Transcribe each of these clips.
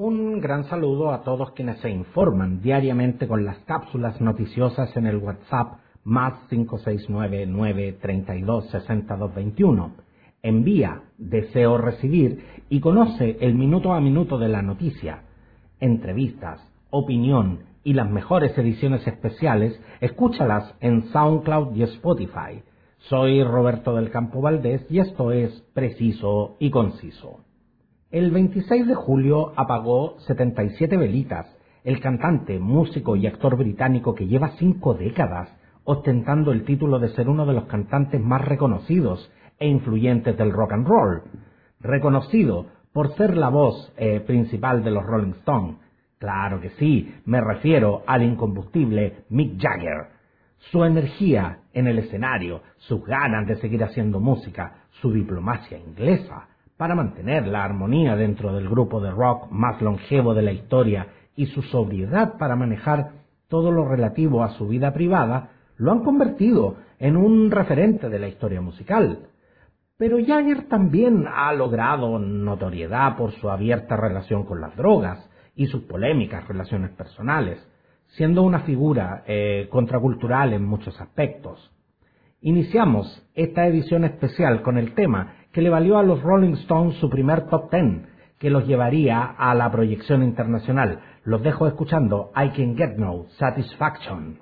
Un gran saludo a todos quienes se informan diariamente con las cápsulas noticiosas en el WhatsApp más 569-932-6221. Envía, deseo recibir y conoce el minuto a minuto de la noticia. Entrevistas, opinión y las mejores ediciones especiales, escúchalas en SoundCloud y Spotify. Soy Roberto del Campo Valdés y esto es Preciso y Conciso. El 26 de julio apagó 77 velitas el cantante, músico y actor británico que lleva cinco décadas ostentando el título de ser uno de los cantantes más reconocidos e influyentes del rock and roll. Reconocido por ser la voz eh, principal de los Rolling Stones. Claro que sí, me refiero al incombustible Mick Jagger. Su energía en el escenario, sus ganas de seguir haciendo música, su diplomacia inglesa, para mantener la armonía dentro del grupo de rock más longevo de la historia y su sobriedad para manejar todo lo relativo a su vida privada, lo han convertido en un referente de la historia musical. Pero Jagger también ha logrado notoriedad por su abierta relación con las drogas y sus polémicas relaciones personales, siendo una figura eh, contracultural en muchos aspectos. Iniciamos esta edición especial con el tema que le valió a los Rolling Stones su primer top ten, que los llevaría a la proyección internacional. Los dejo escuchando I Can Get No Satisfaction.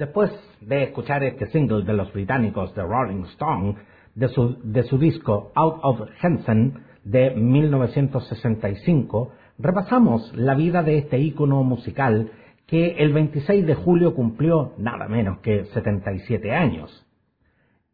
Después de escuchar este single de los británicos The Rolling Stone, de su, disco Out of Hansen de 1965, repasamos la vida de este ícono musical que el 26 de julio cumplió nada menos que 77 años.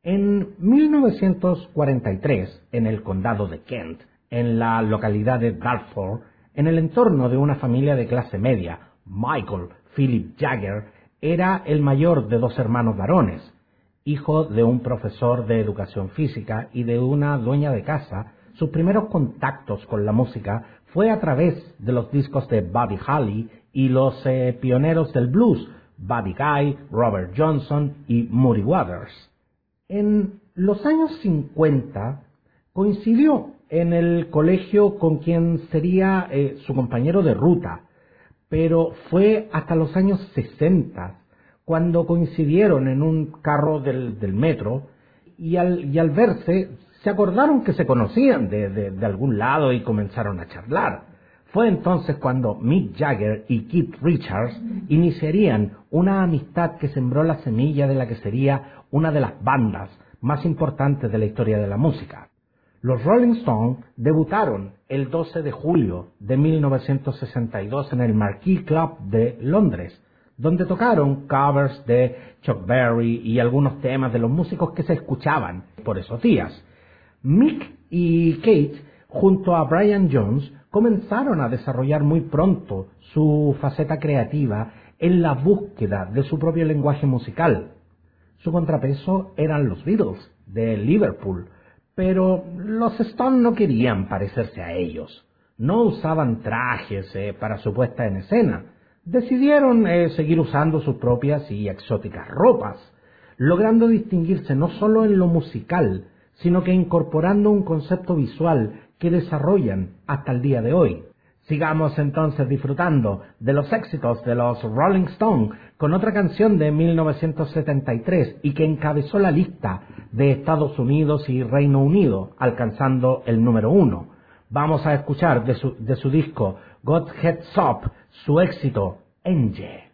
En 1943, en el condado de Kent, en la localidad de Dartford, en el entorno de una familia de clase media, Michael Philip Jagger era el mayor de dos hermanos varones, hijo de un profesor de educación física y de una dueña de casa. Sus primeros contactos con la música fue a través de los discos de Buddy Holly y los eh, pioneros del blues, Buddy Guy, Robert Johnson y Muddy Waters. En los años 50 coincidió en el colegio con quien sería eh, su compañero de ruta, pero fue hasta los años 60 cuando coincidieron en un carro del, metro y al, y al, verse se acordaron que se conocían de, de algún lado y comenzaron a charlar. Fue entonces cuando Mick Jagger y Keith Richards iniciarían una amistad que sembró la semilla de la que sería una de las bandas más importantes de la historia de la música. Los Rolling Stones debutaron el 12 de julio de 1962 en el Marquis Club de Londres, donde tocaron covers de Chuck Berry y algunos temas de los músicos que se escuchaban por esos días. Mick y Kate, junto a Brian Jones, comenzaron a desarrollar muy pronto su faceta creativa en la búsqueda de su propio lenguaje musical. Su contrapeso eran los Beatles de Liverpool, pero los Stones no querían parecerse a ellos. No usaban trajes eh, para su puesta en escena. Decidieron eh, seguir usando sus propias y exóticas ropas, logrando distinguirse no solo en lo musical, sino que incorporando un concepto visual que desarrollan hasta el día de hoy. Sigamos entonces disfrutando de los éxitos de los Rolling Stones con otra canción de 1973 y que encabezó la lista de Estados Unidos y Reino Unido, alcanzando el número uno. Vamos a escuchar de su, disco God Heads Up su éxito Angel.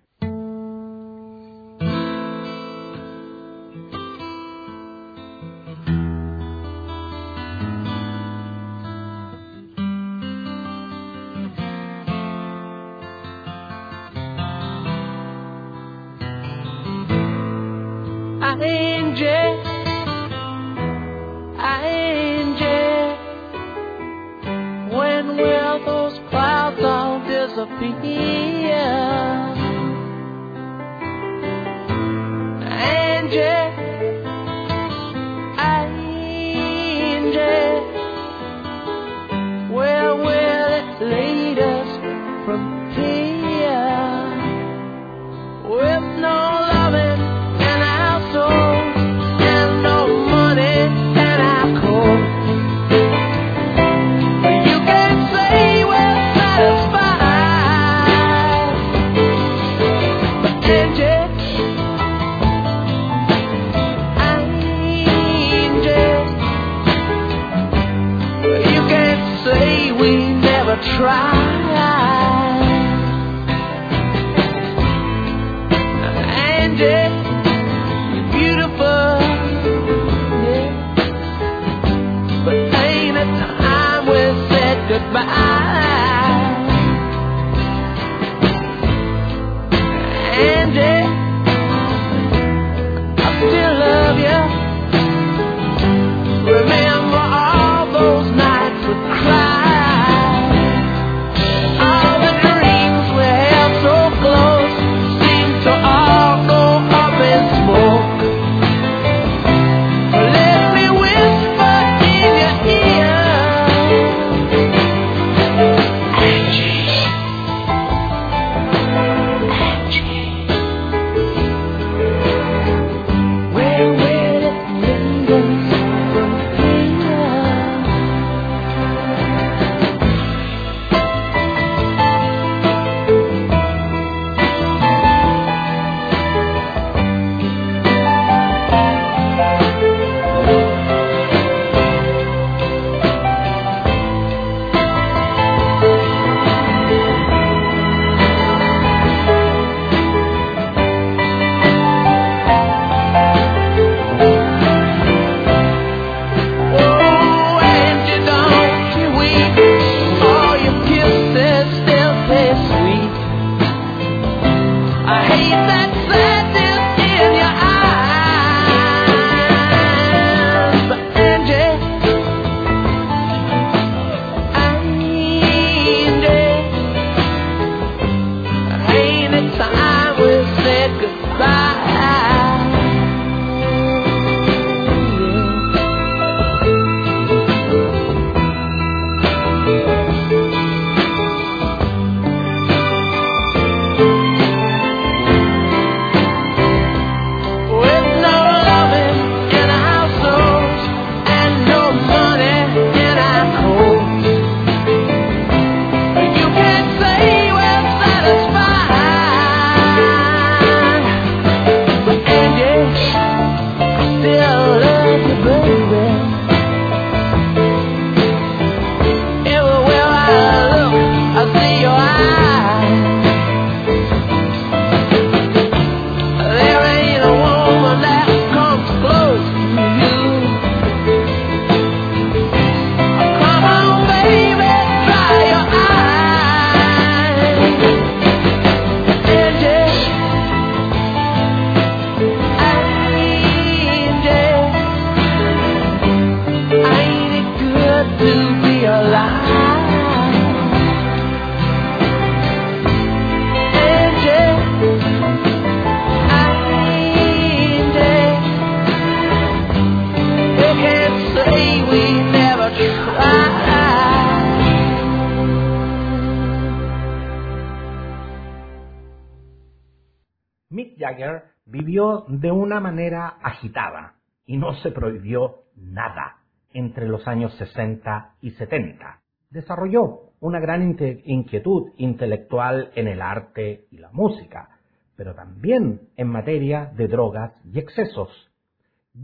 Jagger vivió de una manera agitada y no se prohibió nada entre los años 60 y 70. Desarrolló una gran inquietud intelectual en el arte y la música, pero también en materia de drogas y excesos.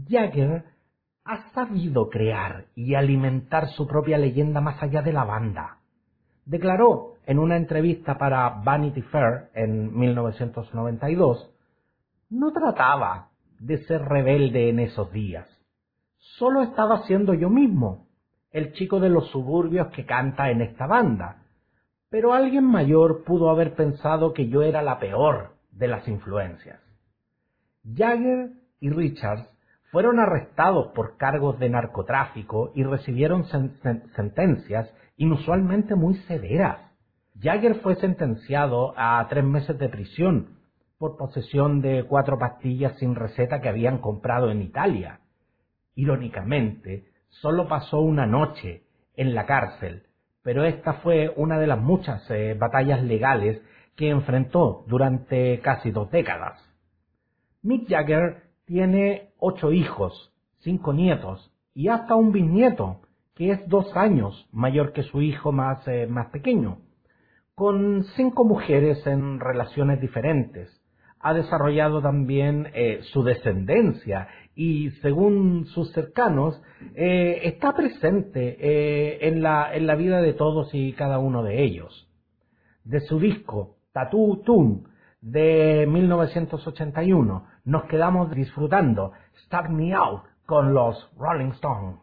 Jagger ha sabido crear y alimentar su propia leyenda más allá de la banda. Declaró en una entrevista para Vanity Fair en 1992, no trataba de ser rebelde en esos días, solo estaba siendo yo mismo, el chico de los suburbios que canta en esta banda, pero alguien mayor pudo haber pensado que yo era la peor de las influencias. Jagger y Richards fueron arrestados por cargos de narcotráfico y recibieron sen- sen- sentencias inusualmente muy severas. Jagger fue sentenciado a tres meses de prisión por posesión de cuatro pastillas sin receta que habían comprado en Italia. Irónicamente, solo pasó una noche en la cárcel, pero esta fue una de las muchas eh, batallas legales que enfrentó durante casi dos décadas. Mick Jagger tiene ocho hijos, cinco nietos y hasta un bisnieto, que es dos años mayor que su hijo más, eh, más pequeño, con cinco mujeres en relaciones diferentes. Ha desarrollado también eh, su descendencia y, según sus cercanos, eh, está presente eh, en, la, en la vida de todos y cada uno de ellos de su disco Tattoo Tune de 1981. Nos quedamos disfrutando Start Me Out con los Rolling Stones.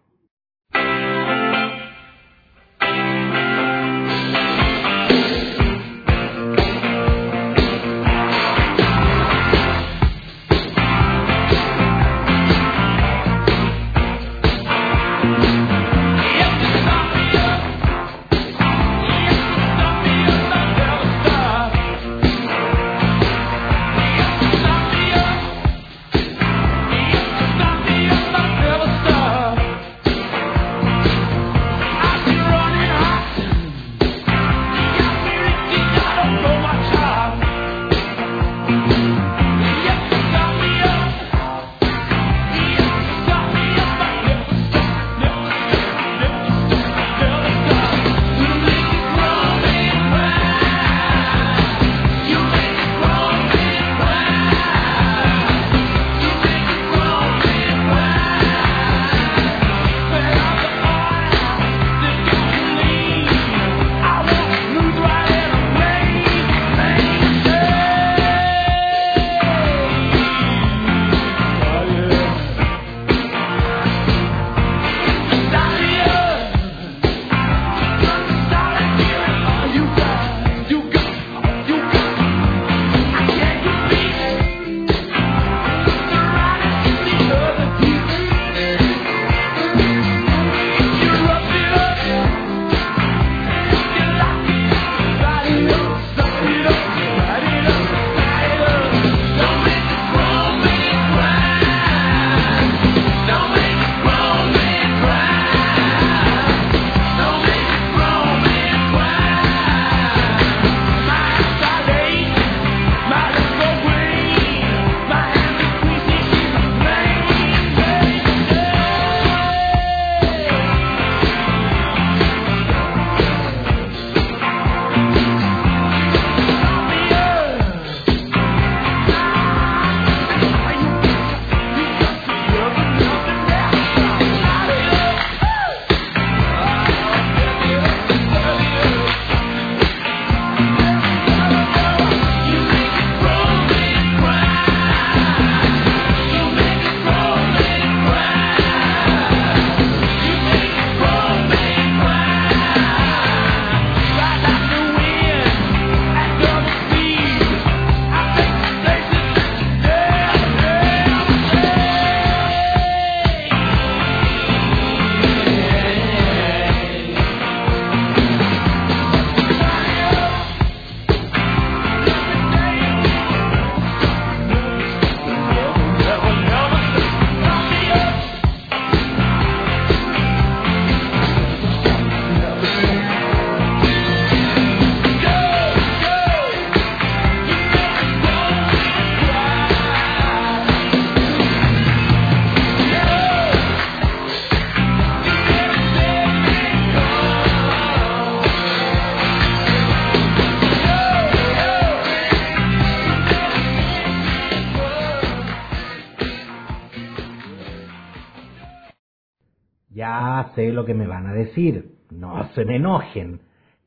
Sé lo que me van a decir. No se me enojen.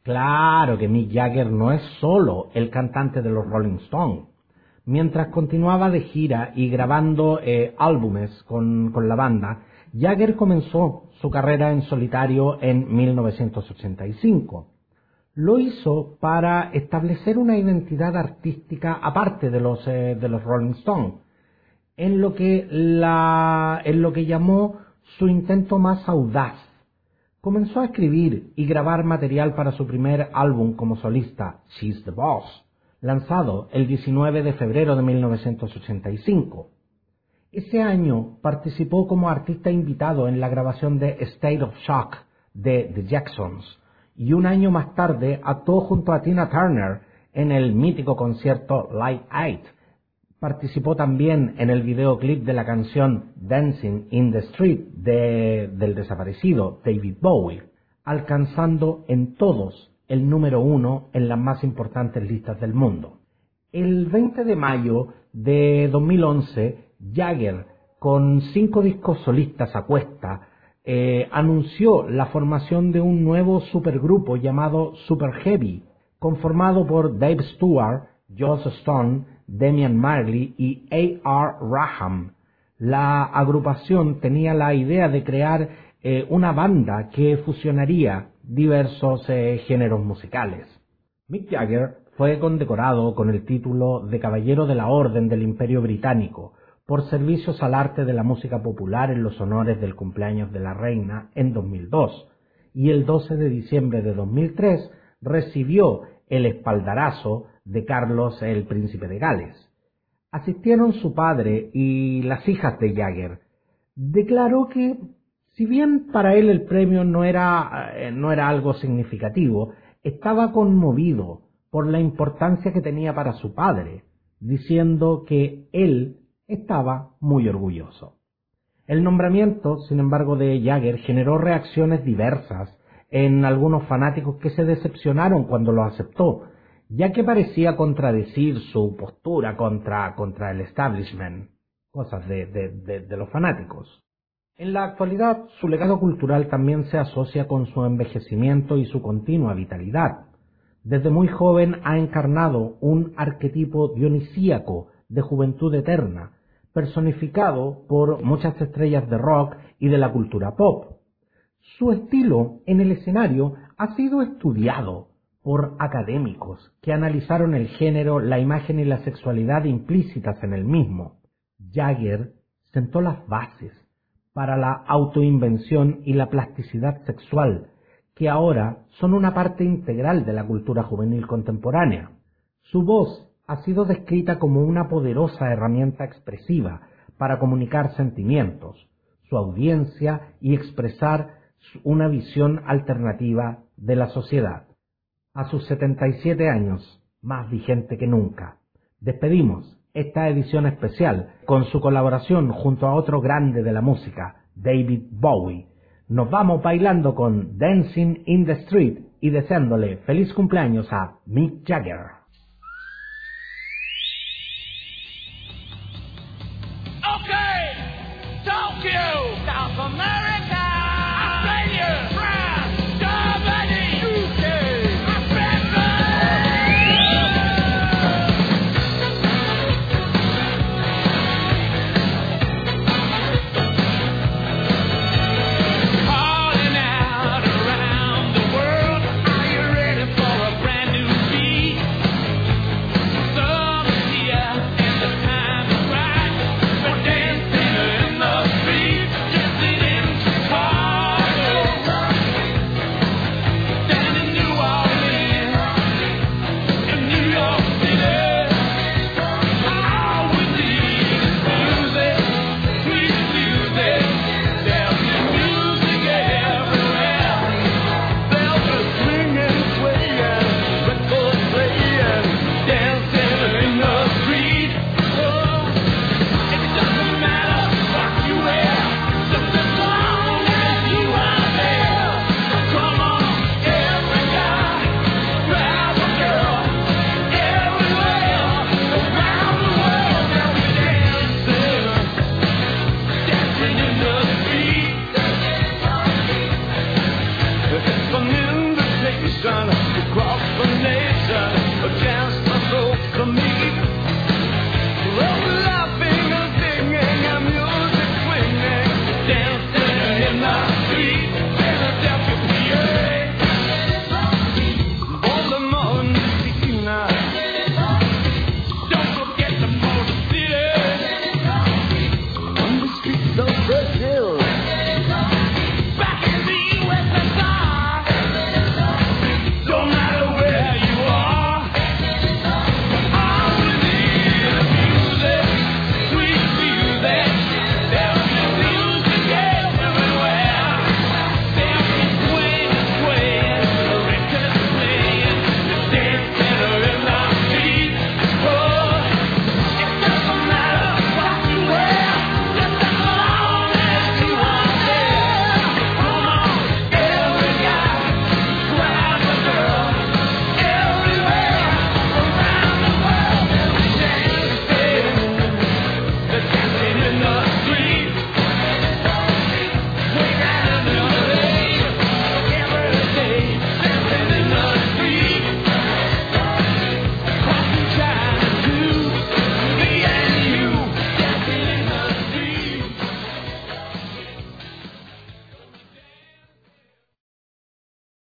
Claro que Mick Jagger no es solo el cantante de los Rolling Stones. Mientras continuaba de gira y grabando eh, álbumes con, con la banda, Jagger comenzó su carrera en solitario en 1985. Lo hizo para establecer una identidad artística aparte de los, eh, de los Rolling Stones, en lo que, la, en lo que llamó su intento más audaz. Comenzó a escribir y grabar material para su primer álbum como solista, She's the Boss, lanzado el 19 de febrero de 1985. Ese año participó como artista invitado en la grabación de State of Shock de The Jacksons y un año más tarde actuó junto a Tina Turner en el mítico concierto Live Aid. Participó también en el videoclip de la canción Dancing in the Street de, del desaparecido David Bowie, alcanzando en todos el número uno en las más importantes listas del mundo. El 20 de mayo de 2011, Jagger, con cinco discos solistas a cuesta, eh, anunció la formación de un nuevo supergrupo llamado Super Heavy, conformado por Dave Stewart, Joss Stone, Damian Marley y A.R. Raham. La agrupación tenía la idea de crear eh, una banda que fusionaría diversos eh, géneros musicales. Mick Jagger fue condecorado con el título de Caballero de la Orden del Imperio Británico por servicios al arte de la música popular en los honores del cumpleaños de la reina en 2002 y el 12 de diciembre de 2003 recibió el espaldarazo de Carlos el Príncipe de Gales. Asistieron su padre y las hijas de Jagger. Declaró que, si bien para él el premio no era, eh, no era algo significativo, estaba conmovido por la importancia que tenía para su padre, diciendo que él estaba muy orgulloso. El nombramiento, sin embargo, de Jagger generó reacciones diversas en algunos fanáticos que se decepcionaron cuando lo aceptó, ya que parecía contradecir su postura contra, contra el establishment, cosas de, de, de, de los fanáticos. En la actualidad, su legado cultural también se asocia con su envejecimiento y su continua vitalidad. Desde muy joven ha encarnado un arquetipo dionisíaco de juventud eterna, personificado por muchas estrellas de rock y de la cultura pop. Su estilo en el escenario ha sido estudiado por académicos que analizaron el género, la imagen y la sexualidad implícitas en el mismo. Jagger sentó las bases para la autoinvención y la plasticidad sexual, que ahora son una parte integral de la cultura juvenil contemporánea. Su voz ha sido descrita como una poderosa herramienta expresiva para comunicar sentimientos, su audiencia y expresar una visión alternativa de la sociedad. A sus 77 años, más vigente que nunca, despedimos esta edición especial con su colaboración junto a otro grande de la música, David Bowie. Nos vamos bailando con Dancing in the Street y deseándole feliz cumpleaños a Mick Jagger. across the nation.